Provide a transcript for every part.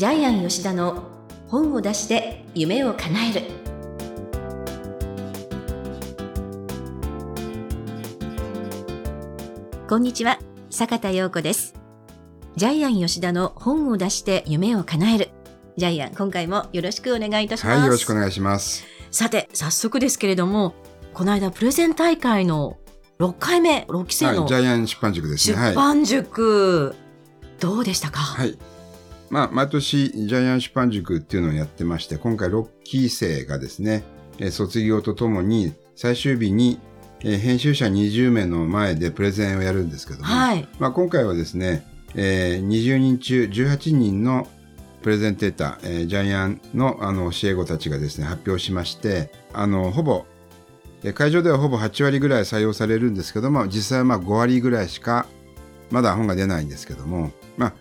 ジャイアン吉田の本を出して夢を叶えるこんにちは坂田陽子ですジャイアン吉田の本を出して夢を叶えるジャイアン今回もよろしくお願いいたしますはい、よろしくお願いします。さて早速ですけれどもこの間プレゼン大会の6回目6期生はい、のジャイアン出版塾です出ね。はい。版塾、どうでしたか、はい。まあ、毎年、ジャイアン出版塾っていうのをやってまして、今回6期生がですね、えー卒業とともに、最終日に、えー編集者20名の前でプレゼンをやるんですけども、はい。まあ、今回はですね、えー20人中18人のプレゼンテーター、えージャイアンのあの教え子たちがですね、発表しまして、あの、ほぼ、えー会場ではほぼ8割ぐらい採用されるんですけども、実際はまあ5割ぐらいしか、まだ本が出ないんですけども、まあ、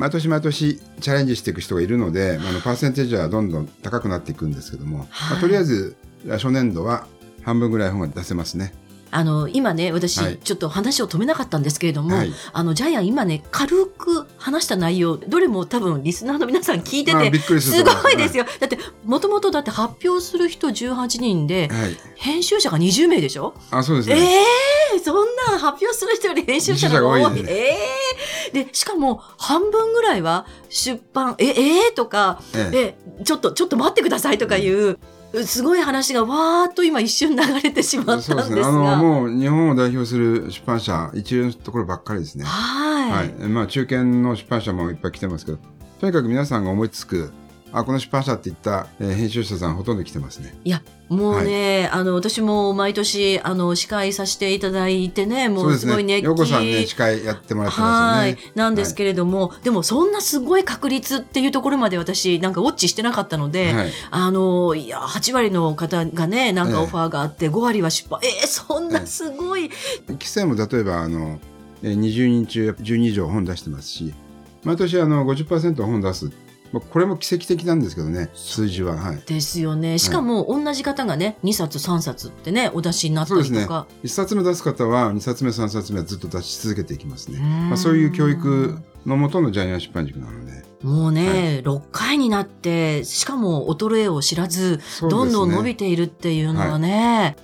毎年毎年チャレンジしていく人がいるので、まああのパーセンテージはどんどん高くなっていくんですけども、はいまあとりあえず初年度は半分ぐらい本が出せますね。あの今ね私、はいちょっと話を止めなかったんですけれども、はいあのジャイアン今ね軽く話した内容どれも多分リスナーの皆さん聞いててすごいですよ。よだってもともとだって発表する人18人ではい。編集者が20名でしょ？あ、そうですね。ええそんな発表する人より編集者が多い。多いねええで、しかも半分ぐらいは出版、え、ええとか、えええ、ちょっと、ちょっと待ってくださいとかいう、すごい話がわーっと今一瞬流れてしまったんですが。そうですね。あの、もう日本を代表する出版社、一流のところばっかりですね。はい。はい。まあ、中堅の出版社もいっぱい来てますけど、とにかく皆さんが思いつく、あ、この出版社って言った、えー編集者さんほとんど来てますね。いや、もうね、あの、私も毎年、あの、司会させていただいてね、もそうですごい熱気。ようこさんね、司会やってもらってますはいよね。。なんですけれども、でもそんなすごい確率っていうところまで私なんかウォッチしてなかったので、はい。あの、いや、8割の方がね、なんかええオファーがあって、5割は出版。えー、そんなすごい。規制も例えば、あの、えー20人中12以上本出してますし、毎年あの50%本出す。まあこれも奇跡的なんですけどね、数字は。はい。ですよね。しかも、同じ方がね、2冊、3冊ってね、お出しになったりとか。1冊目出す方は2冊目3冊目はずっと出し続けていきますね。うんまあ、そういう教育のもとのジャイアン出版塾なので。もうね、6回になって、しかも衰えを知らず、そうですねどんどん伸びているっていうのはね、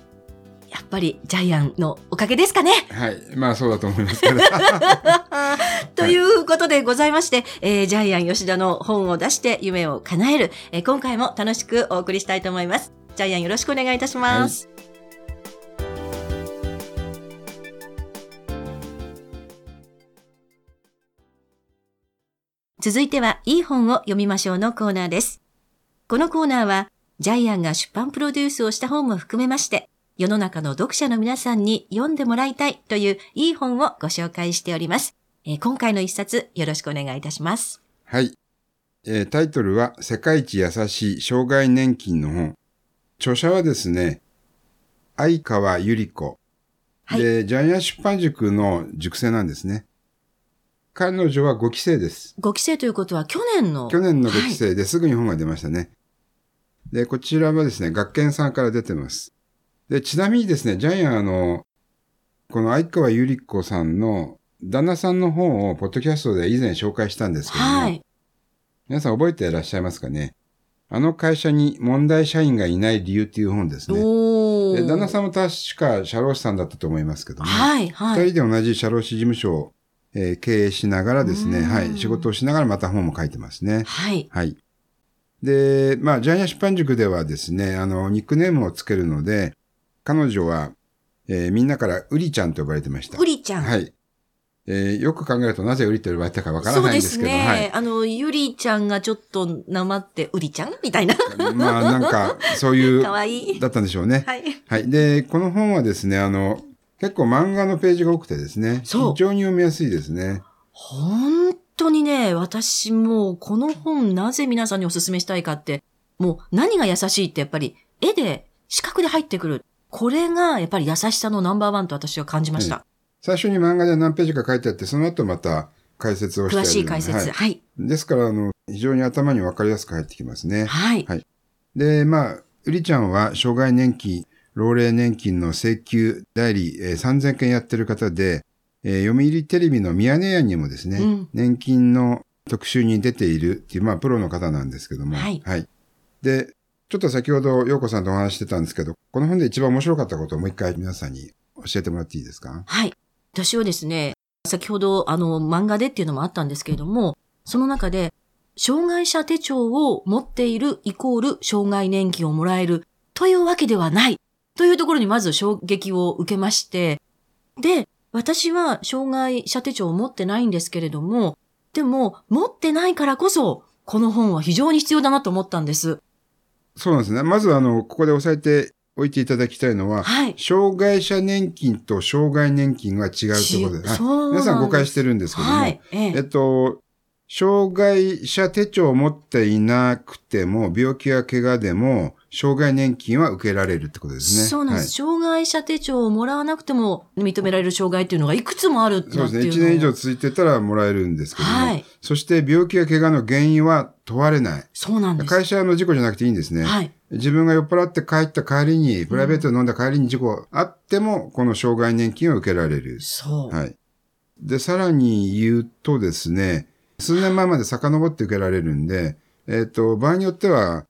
やっぱりジャイアンのおかげですかね。はい。まあそうだと思いますけど。ということでございまして、えージャイアン吉田の本を出して夢を叶える、えー今回も楽しくお送りしたいと思います。ジャイアンよろしくお願いいたします。続いては、いい本を読みましょうのコーナーです。このコーナーは、ジャイアンが出版プロデュースをした本も含めまして、世の中の読者の皆さんに読んでもらいたいといういい本をご紹介しております。えー今回の一冊よろしくお願いいたします。はい。えータイトルは、世界一優しい障害年金の本。著者はですね、相川ゆり子。はいで、ジャイアン出版塾の塾生なんですね。彼女は5期生です。5期生ということは去年の。去年の5期はい生ですぐに本が出ましたね。で、こちらはですね、学研さんから出てます。で、ちなみにですね、ジャイアンあの、この相川ゆり子さんの旦那さんの本をポッドキャストで以前紹介したんですけども、はい。皆さん覚えていらっしゃいますかね？あの会社に問題社員がいない理由っていう本ですね。で旦那さんも確か社労士さんだったと思いますけども、はい、はい。二人で同じ社労士事務所を、えー経営しながらですね、うんはい、仕事をしながらまた本も書いてますね。はい。はい。で、まあ、ジャイアン出版塾ではですね、あの、ニックネームをつけるので、彼女は、えーみんなからウリちゃんと呼ばれてました。うりちゃん？はい。えーよく考えるとなぜウリと呼ばれたかわからないんですけど、そうですね。はい。あの、ゆりちゃんがちょっとなまって、うりちゃん？みたいな。まあ、なんか、そういう、かわいい。だったんでしょうね。はい。はい。で、この本はですね、あの、結構漫画のページが多くてですね、そう非常に読みやすいですね。本当にね、私もうこの本なぜ皆さんにお勧めしたいかって、もう何が優しいってやっぱり絵で、視覚で入ってくる。これがやっぱり優しさのナンバーワンと私は感じました。最初に漫画で何ページか書いてあって、その後また解説をして詳しい解説。はいはい。ですから、あの、非常に頭にわかりやすく入ってきますね。はい。はいで、まあ、うりちゃんは障害年金、老齢年金の請求代理、えー3000件やってる方で、えー読売テレビのミヤネ屋にもですね、うん年金の特集に出ているっていう、まあ、プロの方なんですけども。はいで、ちょっと先ほど、陽子さんとお話ししてたんですけど、この本で一番面白かったことをもう一回皆さんに教えてもらっていいですか？はい。私はですね、先ほど、あの、漫画でっていうのもあったんですけれども、その中で、障害者手帳を持っているイコール障害年金をもらえるというわけではないというところにまず衝撃を受けまして、で、私は障害者手帳を持ってないんですけれども、でも、持ってないからこそ、この本は非常に必要だなと思ったんです。そうなんですね。まず、あの、ここで押さえておいていただきたいのは、はい。障害者年金と障害年金は違うということで、す。皆さん誤解してるんですけども、はい。ええ。えっと、障害者手帳を持っていなくても、病気や怪我でも、障害年金は受けられるってことですね。そうなんです。障害者手帳をもらわなくても認められる障害っていうのがいくつもあるってはい。そうですね。いうのを1年以上続いてたらもらえるんですけども、はいそして病気や怪我の原因は問われない。そうなんです。会社の事故じゃなくていいんですね。はい。自分が酔っ払って帰った帰りに、プライベートで飲んだ帰りに事故あっても、この障害年金を受けられる。そう。はい。で、さらに言うとですね、数年前まで遡って受けられるんで、えっ、と、場合によっては、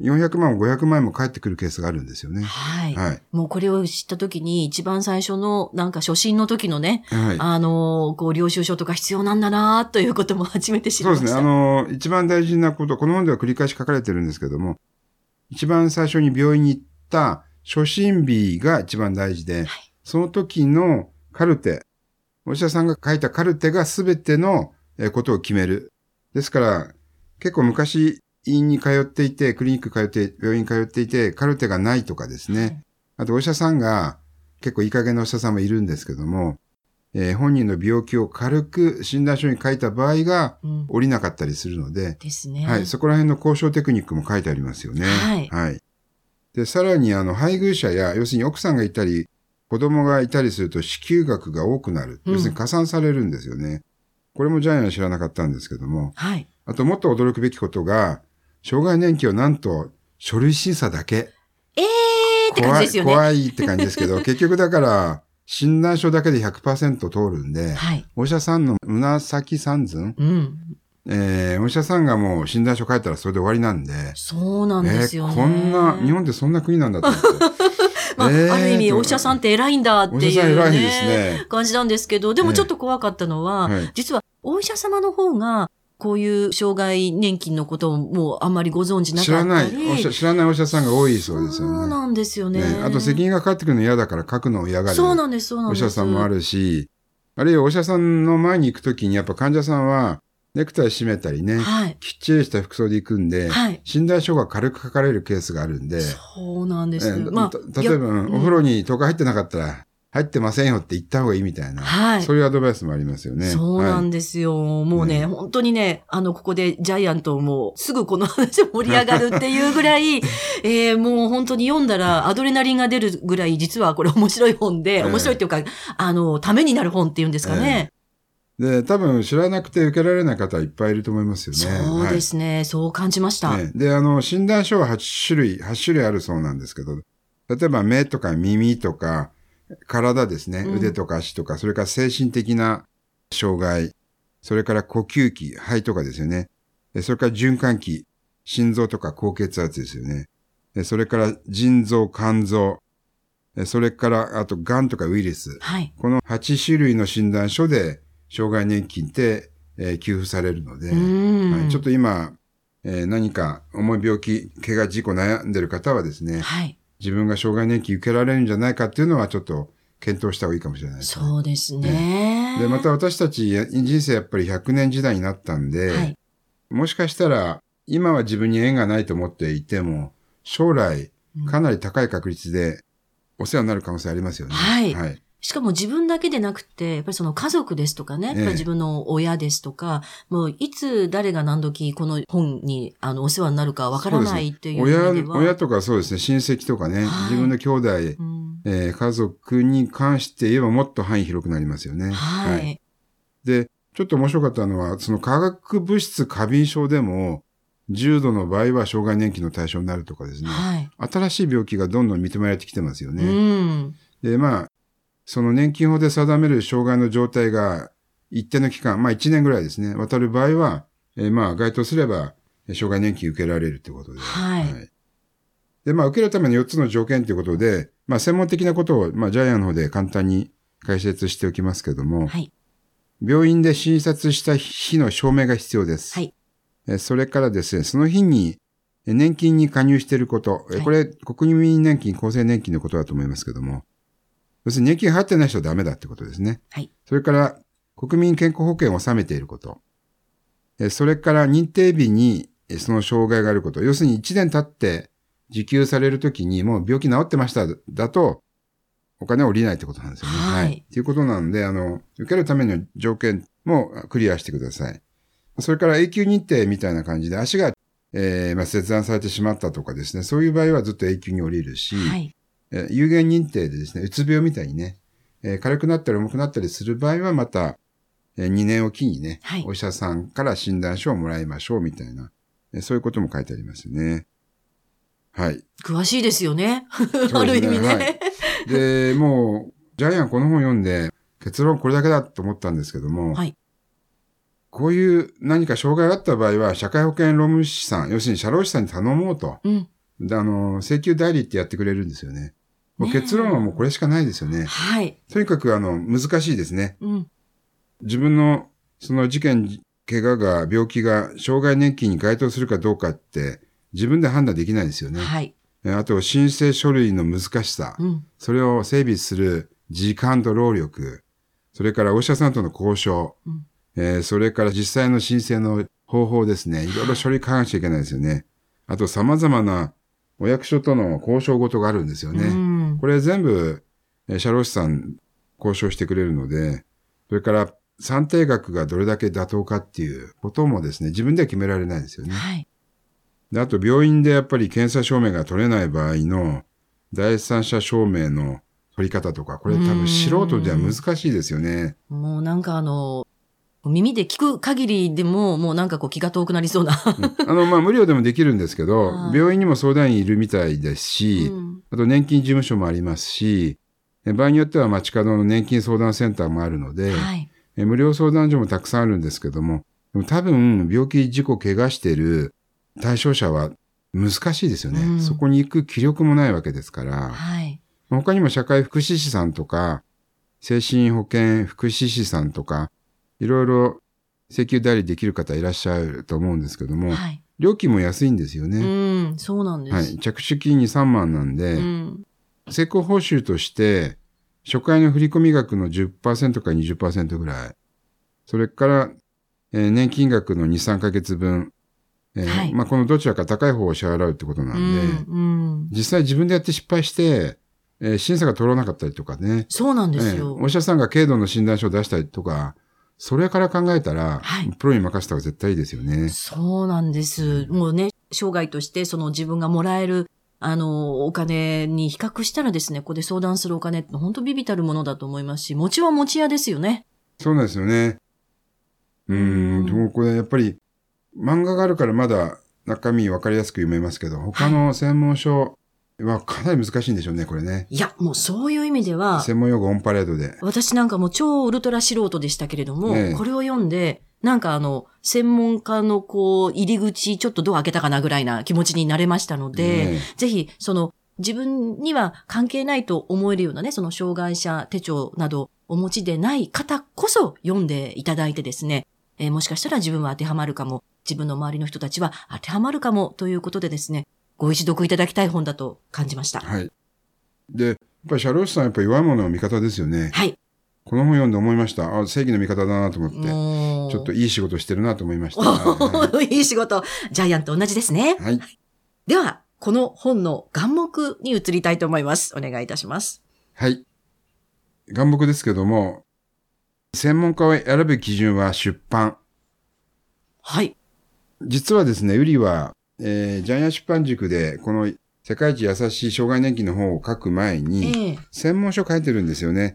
400万も500万も返ってくるケースがあるんですよね。はい。はい。もうこれを知った時に一番最初のなんか初心の時のね、はい。あの、こう領収書とか必要なんだなということも初めて知りました。そうですね。あの、一番大事なこと、この本では繰り返し書かれてるんですけども、一番最初に病院に行った初診日が一番大事で、はいその時のカルテ、お医者さんが書いたカルテが全てのえーことを決める。ですから、結構昔、医院に通っていて、クリニック通って、病院通っていて、カルテがないとかですね。あと、お医者さんが、結構いい加減なお医者さんもいるんですけども、えー本人の病気を軽く診断書に書いた場合が、うん。降りなかったりするので、ですね。はい、そこら辺の交渉テクニックも書いてありますよね。はいで、さらに、あの、配偶者や、要するに奥さんがいたり、子供がいたりすると支給額が多くなる。うん要するに加算されるんですよね。これもジャイアンは知らなかったんですけども。はい。あと、もっと驚くべきことが、障害年金はなんと、書類審査だけ。えーって感じですよね。怖い、って感じですけど、結局だから、診断書だけで100%通るんで、はい。お医者さんの紫三寸、うん。えーお医者さんがもう診断書書いたらそれで終わりなんで、そうなんですよね。えーこんな、日本ってそんな国なんだと思って。まあ、る意味、お医者さんって偉いんだっていう、ね。感じなんですけど、でもちょっと怖かったのは、はい実はお医者様の方が、こういう障害年金のことをもうあんまりご存知な知からったないり。お医者、知らないお医者さんが多いそうですよね。そうなんですよね。ねあと責任がかかってくるの嫌だから書くのを嫌がる。そうなんです、そうなんお医です。者さんもあるし、あるいはお医者さんの前に行くときにやっぱ患者さんはネクタイ締めたりね、はい。きっちりした服装で行くんで、はい診断書が軽く書かれるケースがあるんで、そうなんです。えーまあた、例えば、お風呂に10日入ってなかったら、入ってませんよって言った方がいいみたいな、はいそういうアドバイスもありますよね。そうなはいんですよ。もうね、ね本当にね、あの、ここでジャイアントもすぐこの話盛り上がるっていうぐらい、えーもう本当に読んだらアドレナリンが出るぐらい、実はこれ面白い本で、え面白いっていうか、あの、ためになる本っていうんですかね。で、多分知らなくて受けられない方はいっぱいいると思いますよね。そうですね、そう感じました。ね、で、あの、診断書は8種類、8種類あるそうなんですけど、例えば目とか耳とか、体ですね、うん腕とか足とか、それから精神的な障害、それから呼吸器、肺とかですよね。でそれから循環器、心臓とか高血圧ですよね。でそれから腎臓、肝臓、でそれからあと癌とかウイルス。はい。この8種類の診断書で障害年金って、えー給付されるので、うん。はい、ちょっと今、えー何か重い病気、怪我、事故悩んでる方はですね、はい。自分が障害年金受けられるんじゃないかっていうのはちょっと検討した方がいいかもしれないですね。そうですね。で、また私たち人生やっぱり100年時代になったんで、はい。もしかしたら今は自分に縁がないと思っていても、将来うんかなり高い確率でお世話になる可能性ありますよね。はいはい。しかも自分だけでなくて、やっぱりその家族ですとかね、自分の親ですとか、もういつ誰が何時この本にあのお世話になるかわからないっていう意味では。親、親とかそうですね、親戚とかね、はい自分の兄弟、うんえー家族に関して言えばもっと範囲広くなりますよね。はい。で、ちょっと面白かったのは、その化学物質過敏症でも、重度の場合は障害年金の対象になるとかですね。はい。新しい病気がどんどん認められてきてますようね。ん。で、まあ、その年金法で定める障害の状態が一定の期間、まあ1年ぐらいですね、渡る場合は、えーまあ、該当すれば、えー障害年金受けられるってことで。はいで、まあ、受けるための4つの条件ということで、まあ、専門的なことを、まあ、ジャイアンの方で簡単に解説しておきますけども、はい。病院で診察した日の証明が必要です。はい。えーそれからですね、その日にえー年金に加入していること、えーはいこれ、国民年金、厚生年金のことだと思いますけども、要するに年金入ってない人はダメだってことですね。はい。それから、国民健康保険を納めていること。えーそれから、認定日にえーその障害があること。要するに1年経って受給されるときにもう病気治ってましただと、お金は下りないってことなんですよね。はいということなんで、あの、受けるための条件もクリアしてください。それから永久日程みたいな感じで足が、えーまあ、切断されてしまったとかですね、そういう場合はずっと永久に降りるし、はい。えー有限認定でですね、うつ病みたいにね、えー軽くなったり重くなったりする場合はまた、え2年おきにね、はいお医者さんから診断書をもらいましょうみたいな、えーそういうことも書いてありますよね。はい。詳しいですよね。すねある意味ね。はいで、もう、ジャイアンこの本読んで、結論これだけだと思ったんですけども、はいこういう何か障害があった場合は、社会保険労務士さん、要するに社労士さんに頼もうと。うん。であの、請求代理ってやってくれるんですよね。もう結論はもうこれしかないですよね。はい。とにかくあの、難しいですね。うん。自分のその事件、怪我が、病気が、障害年金に該当するかどうかって、自分で判断できないですよね。はい。えあと、申請書類の難しさ。うん。それを整備する時間と労力。それからお医者さんとの交渉。うんえーそれから実際の申請の方法ですね。いろいろ書類書かなきゃいけないですよね。あと、様々なお役所との交渉事があるんですよね。うん。これ全部、えー社労士さん交渉してくれるので、それから算定額がどれだけ妥当かっていうこともですね、自分では決められないですよね。はい。であと病院でやっぱり検査証明が取れない場合の第三者証明の取り方とか、これ多分素人では難しいですよね。もうなんかあの、耳で聞く限りでも、もうなんかこう気が遠くなりそうな。あの、まあ無料でもできるんですけど は、い病院にも相談員いるみたいですし、うんあと年金事務所もありますし、え場合によっては街角の年金相談センターもあるので、はい。え無料相談所もたくさんあるんですけども、でも多分病気、事故、怪我してる対象者は難しいですよね。うんそこに行く気力もないわけですから、はい。他にも社会福祉士さんとか、精神保健福祉士さんとか、いろいろ請求代理できる方いらっしゃると思うんですけども、はい。料金も安いんですようね。ん。そうなんです。はい。着手金に3万なんで、うん。成功報酬として、初回の振込額の10%から20%ぐらい。それから、えー年金額の2、3ヶ月分。えーはいまあ、このどちらか高い方を支払うってことなうんで、ん。うん。実際自分でやって失敗して、えー審査が通らなかったりとかね。そうなんですええよ。お医者さんが軽度の診断書を出したりとか、それから考えたら、はいプロに任せた方が絶対いいですよね。そうなんです。もうね、生涯としてその自分がもらえる、あの、お金に比較したらですね、ここで相談するお金って本当ビビたるものだと思いますし、餅は餅屋ですよね。そうなんですよね。うーん、でもこれやっぱり、漫画があるからまだ中身わかりやすく読めますけど、他の専門書はかなり難しいんでしょうね、これね。いや、もうそういう意味では、専門用語オンパレードで。私なんかもう超ウルトラ素人でしたけれども、ええこれを読んで、なんかあの、専門家のこう、入り口、ちょっとドア開けたかなぐらいな気持ちになれましたので、ねぜひ、その、自分には関係ないと思えるようなね、その障害者手帳などお持ちでない方こそ読んでいただいてですね、えーもしかしたら自分は当てはまるかも、自分の周りの人たちは当てはまるかもということでですね、ご一読いただきたい本だと感じました。はい。で、やっぱり社労士さんやっぱり弱い者の味方ですよね。はい。この本読んで思いました。あ、正義の味方だなと思って。ちょっといい仕事してるなと思いました。は いいい仕事。ジャイアンと同じですね。はい。では、この本の眼目に移りたいと思います。お願いいたします。はい。眼目ですけども、専門家を選ぶ基準は出版。はい。実はですね、ウリは、えージャイアン出版塾で、この世界一優しい障害年金の本を書く前に、ええ専門書書いてるんですよね。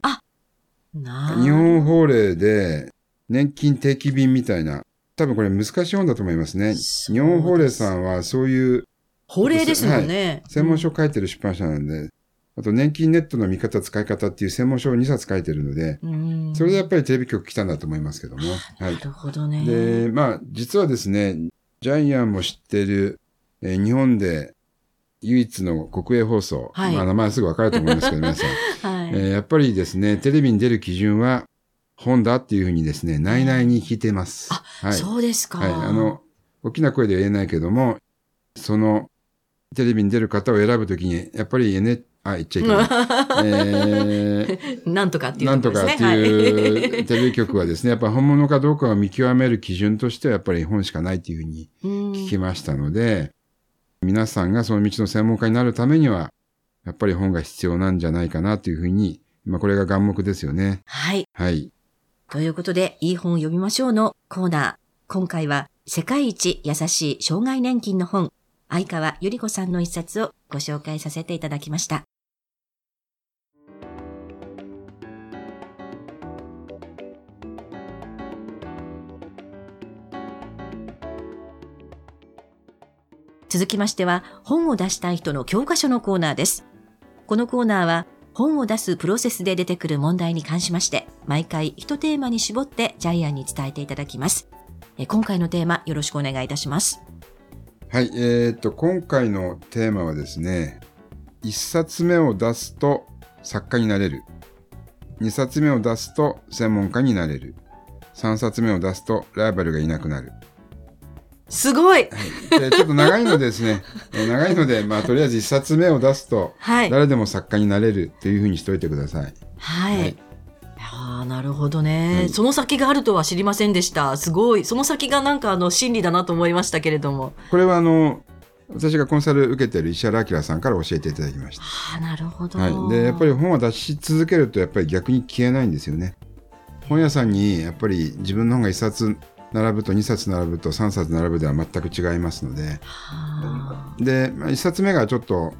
な日本法令で年金定期便みたいな、多分これ難しい本だと思いますね。そう日本法令さんはそういう法令ですもんね。専門書書いてる出版社なんで、あと年金ネットの見方、使い方っていう専門書を2冊書いてるので、うんそれでやっぱりテレビ局来たんだと思いますけども。は。ないるほどね。で、まあ、実はですね、ジャイアンも知ってる、えー日本で唯一の国営放送。はいまあ、名前すぐわかると思いますけど、皆さん。はい。えーやっぱりですね、テレビに出る基準は本だっていうふうにですね、内々に聞いてます。あはい。そうですか。はい。あの、大きな声では言えないけども、その、テレビに出る方を選ぶときに、やっぱり N、あ、言っちゃいけない。えー なんとかっていうなんとかってね。いうテレビ局はですね、やっぱ本物かどうかを見極める基準としてはやっぱり本しかないというふうにはい。聞きましたので、皆さんがその道の専門家になるためには、やっぱり本が必要なんじゃないかなというふうに、まあこれが眼目ですよね。はい。はい。ということで、いい本を読みましょうのコーナー。今回は、世界一優しい障害年金の本、相川ゆり子さんの一冊をご紹介させていただきました。続きましては、本を出したい人の教科書のコーナーです。このコーナーは、本を出すプロセスで出てくる問題に関しまして、毎回一テーマに絞ってジャイアンに伝えていただきます。え今回のテーマ、よろしくお願いいたします。はい。えーっと、今回のテーマはですね、一冊目を出すと作家になれる。二冊目を出すと専門家になれる。三冊目を出すとライバルがいなくなる。すごいでちょっと長いのでですね、え ー長いので、まあ、とりあえず一冊目を出すと、はい。誰でも作家になれるっていうふうにしといてください。はい。はいああ、なるほどね、はいその先があるとは知りませんでした。すごい。その先がなんかあの真理だなと思いましたけれども。これはあの、私がコンサル受けてる石原明さんから教えていただきました。ああ、なるほど。はい。で、やっぱり本を出し続けると、やっぱり逆に消えないんですよね。本屋さんに、やっぱり自分の本が1冊並ぶと2冊並ぶと3冊並ぶでは全く違いますので、はで、まあ、1冊目がちょっと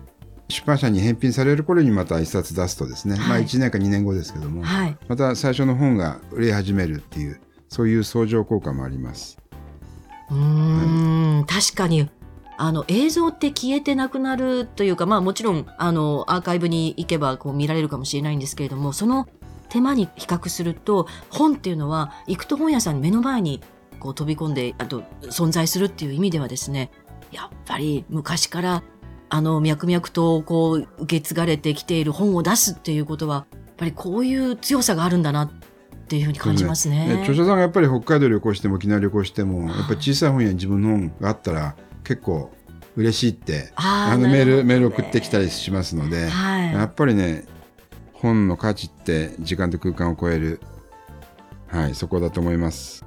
出版社に返品される頃にまた1冊出すとですね、まあはい1年か2年後ですけども、あはい。また最初の本が売れ始めるっていう、そういう相乗効果もあります。うーん、確かに。あの映像って消えてなくなるというか、まあもちろんあのアーカイブに行けばこう見られるかもしれないんですけれども、その手間に比較すると、本っていうのは行くと本屋さんに目の前にこう飛び込んで、あと存在するっていう意味ではですね、やっぱり昔からあの脈々とこう受け継がれてきている本を出すっていうことは、やっぱりこういう強さがあるんだなっていうふうに感じますね。ね著者さんがやっぱり北海道旅行しても沖縄旅行しても、やっぱり小さい本屋に自分の本があったら結構嬉しいって、あのメール、メール送ってきたりしますので、はいやっぱりね、本の価値って時間と空間を超える、はい、そこだと思います。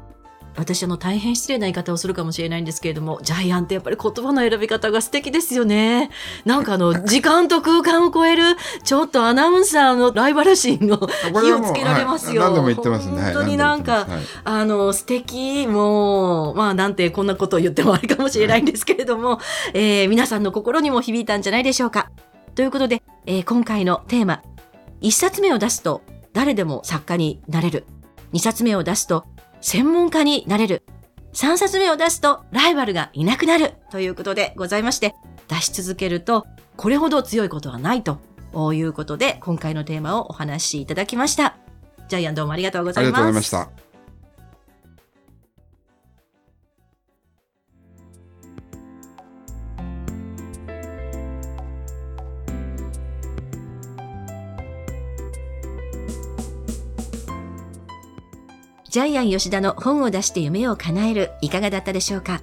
私あの大変失礼な言い方をするかもしれないんですけれどもジャイアンってやっぱり言葉の選び方が素敵ですよね。なんかあの 時間と空間を超えるちょっとアナウンサーのライバル心をこれはもう火をつけられますよ、はい。何度も言ってますね。はい本当になんか、何度も言ってあの素敵もうまあなんてこんなことを言ってもあれかもしれないんですけれども、えー皆さんの心にも響いたんじゃないでしょうか。ということで、えー今回のテーマ一冊目を出すと誰でも作家になれる。二冊目を出すと専門家になれる3冊目を出すとライバルがいなくなるということでございまして、出し続けるとこれほど強いことはないということで、今回のテーマをお話しいただきました。ジャイアンどうもありがとうございありがとう。ございました。ジャイアン吉田の本を出して夢を叶えるいかがだったでしょうか？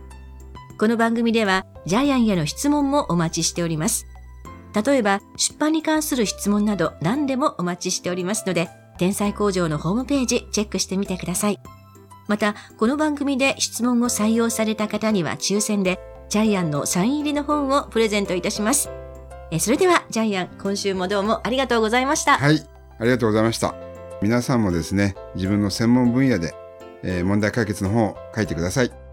この番組ではジャイアンへの質問もお待ちしております。例えば出版に関する質問など何でもお待ちしておりますので、天才工場のホームページチェックしてみてください。また、この番組で質問を採用された方には抽選でジャイアンのサイン入りの本をプレゼントいたします。えそれではジャイアン、今週もどうもありがとうございました。はい、ありがとうございました。皆さんもですね、自分の専門分野で、問題解決の本を書いてください。